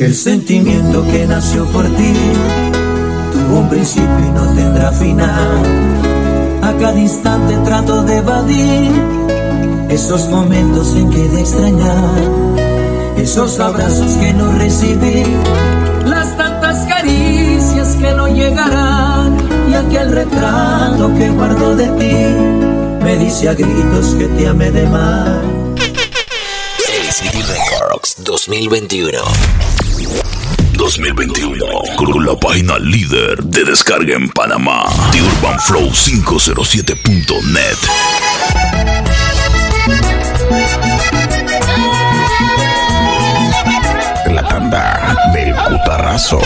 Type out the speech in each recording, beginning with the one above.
El sentimiento que nació por ti tuvo un principio y no tendrá final. A cada instante trato de evadir esos momentos en que de extrañar, esos abrazos que no recibí, las tantas caricias que no llegarán y aquel retrato que guardo de ti me dice a gritos que te amé de más. City Records 2021. 2021 con la página líder de descarga en Panamá, The Urban Flow 507.net. La tanda de Cutarrazo.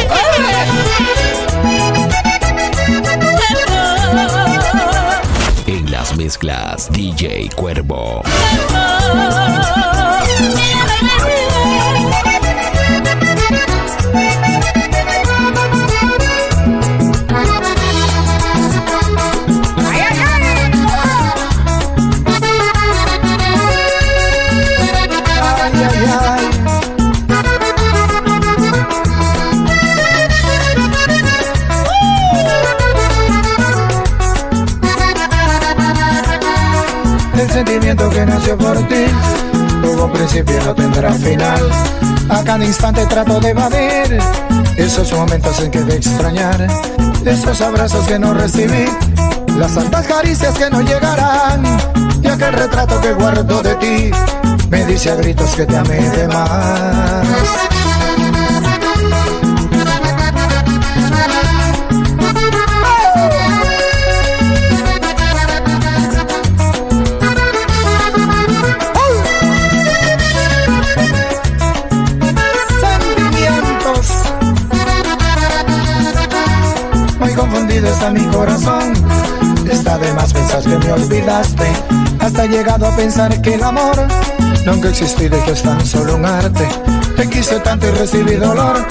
En las mezclas, DJ Cuervo. Instante trato de evadir esos momentos en que de extrañar, esos abrazos que no recibí, las santas caricias que no llegarán y aquel retrato que guardo de ti me dice a gritos que te amé de más. Confundido está mi corazón. Está de más pensar que me olvidaste. Hasta he llegado a pensar que el amor nunca existido y que es tan solo un arte. Te quise tanto y recibí dolor.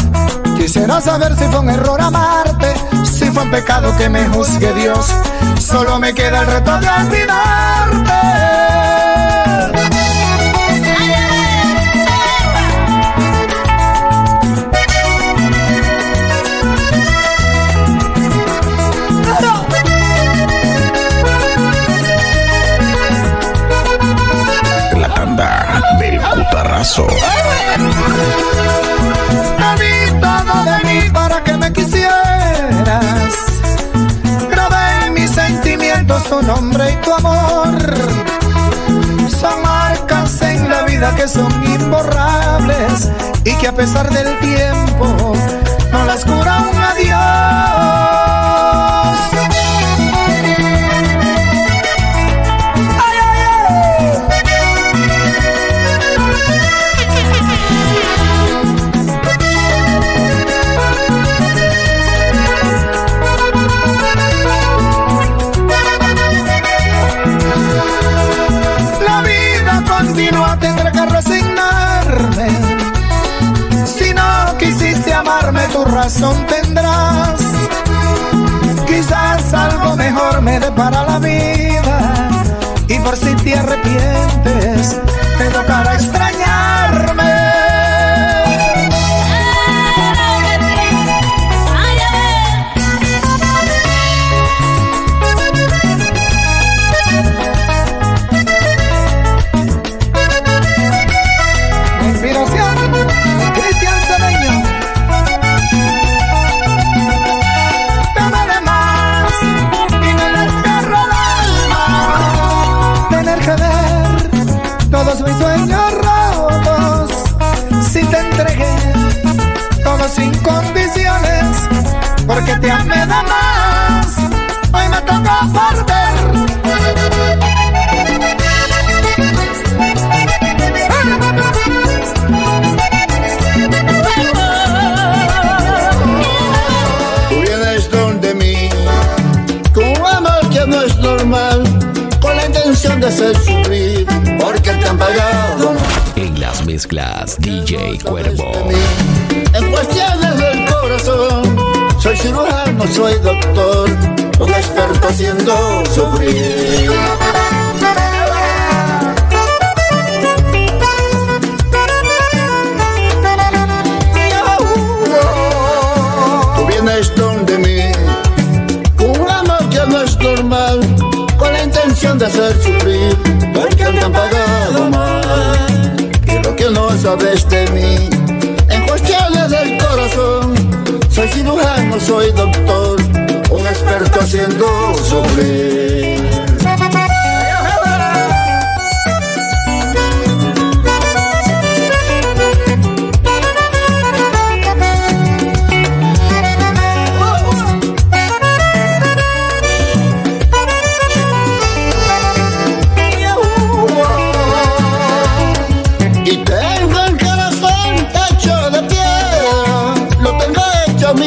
Quisiera saber si fue un error amarte, si fue un pecado que me juzgue Dios. Solo me queda el reto de olvidarte. Di todo de mí para que me quisieras. Grabé en mis sentimientos tu nombre y tu amor. Son marcas en la vida que son imborrables y que a pesar del tiempo no las cura un adiós. Amarme, tu razón tendrás. Quizás algo mejor me depara la vida. Y por si te arrepientes, te tocará extrañarme. Todos mis sueños rotos. Si te entregué todo sin condiciones, porque te amé de más. Hoy me toca perder. Tú vienes Mezclas, DJ Cuervo. En cuestiones del corazón, soy cirujano, soy doctor, un experto haciendo sufrir. Tú vienes donde mí, con una que no es normal, con la intención de hacer sufrir sabes de mí, en cuestiones del corazón, soy cirujano, soy doctor, un experto haciendo sufrir.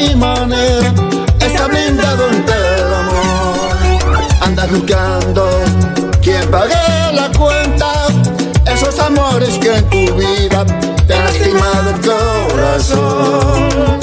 Mi manera, está blindado del amor. Anda buscando quien pague la cuenta, esos amores que en tu vida te han lastimado el corazón.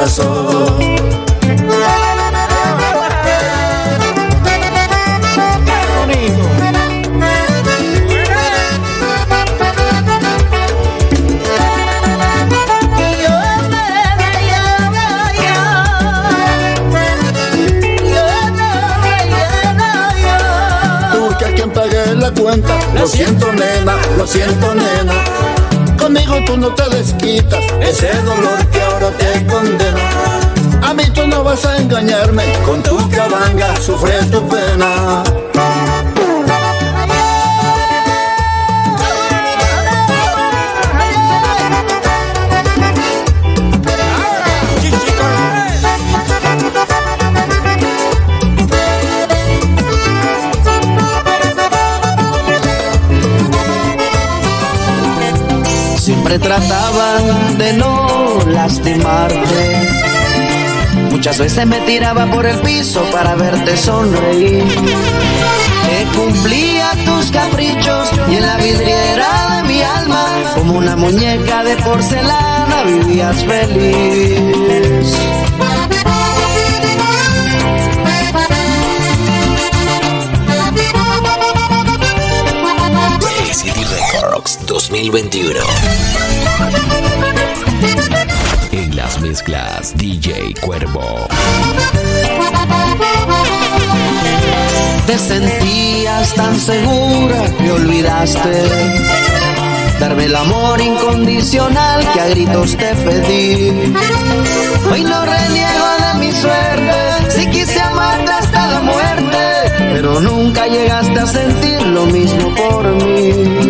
Corazón. Siempre trataban de no lastimarte. Muchas veces me tiraba por el piso para verte sonreír. Que cumplía tus caprichos y en la vidriera de mi alma, como una muñeca de porcelana, vivías feliz. 2021. En las mezclas DJ Cuervo. Te sentías tan segura que olvidaste darme el amor incondicional que a gritos te pedí. Hoy no reniego de mi suerte, si quise amarte hasta la muerte, pero nunca llegaste a sentir lo mismo por mí.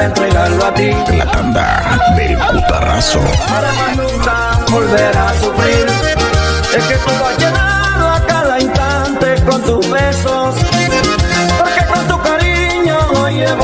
para entregarlo a ti. La tanda del cutarrazo. Para más nunca volver a sufrir. Es que tú has llenado a cada instante con tus besos. Porque con tu cariño hoy he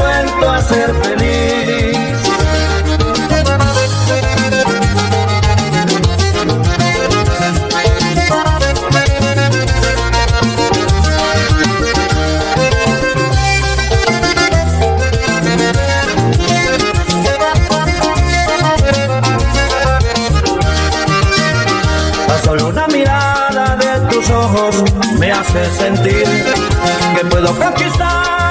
hace sentir que puedo conquistar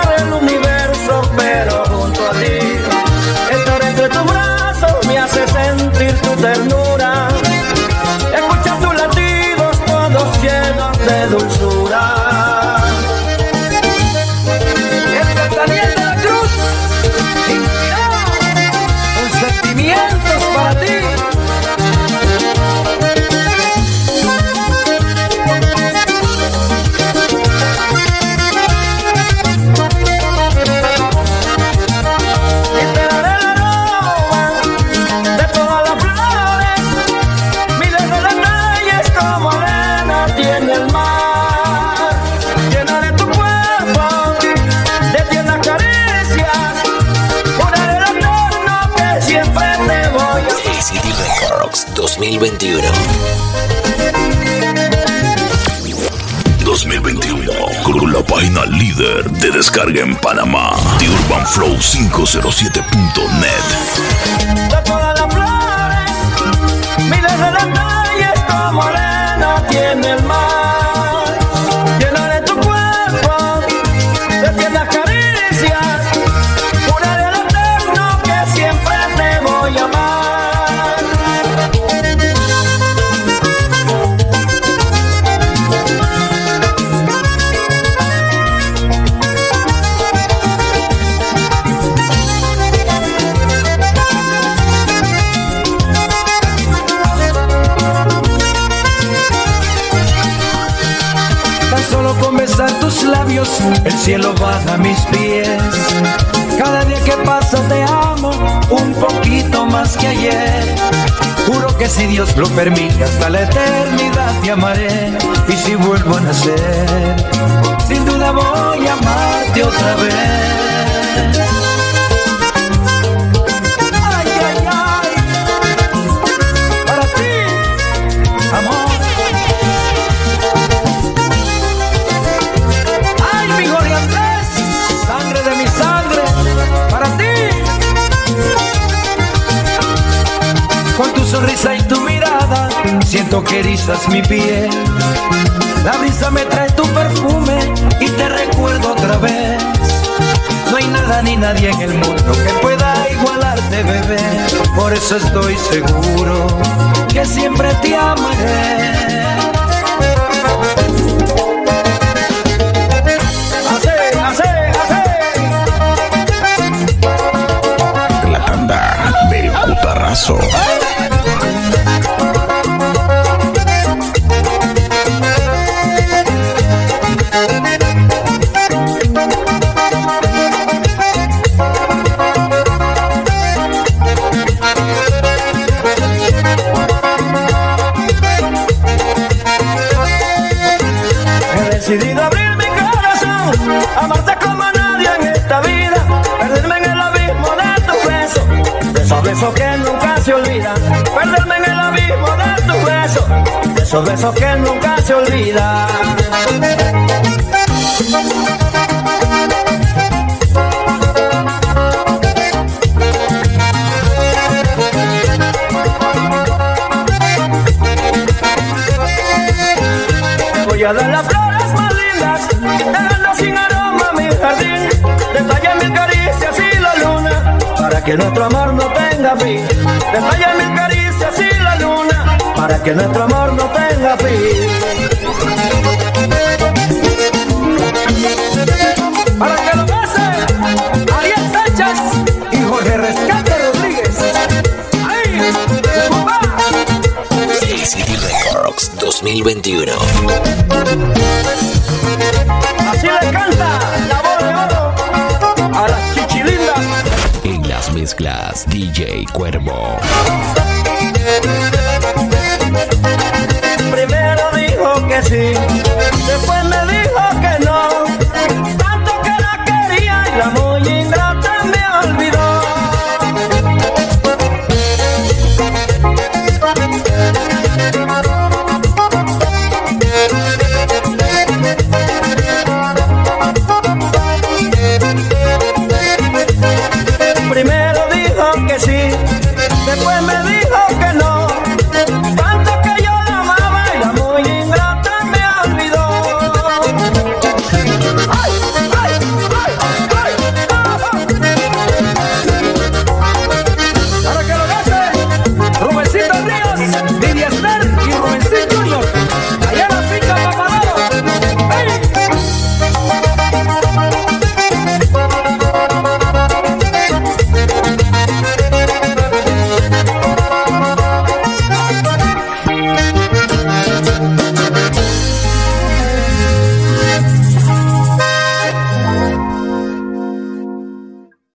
ACD Records 2021. 2021 con la página líder de descarga en Panamá. The Urban Flow 507.net. de todas las flores, miles de detalles como arena tiene el mar. Si Dios lo permite, hasta la eternidad te amaré. Y si vuelvo a nacer, sin duda voy a amarte otra vez. Ay, ay, ay, para ti, amor. Ay, mi Jorge Andrés, sangre de mi sangre, para ti. Con tu sonrisa siento que erizas mi piel. La brisa me trae tu perfume y te recuerdo otra vez. No hay nada ni nadie en el mundo que pueda igualarte, bebé. Por eso estoy seguro que siempre te amaré. La tanda del cutarrazo. Esos besos que nunca se olvidan. Voy a dar las flores más lindas, dejando sin aroma mi jardín. Detalla mil caricias y la luna, para que nuestro amor no tenga fin. Detalla mil caricias para que nuestro amor no tenga fin. Para que lo pasen, Ariel Sánchez y Jorge Rescate Rodríguez. ¡Ay! ¡Papá! ACD Records 2021. Así le canta la voz de oro a las chichilindas. En las Mezclas DJ Cuervo. que sí. Después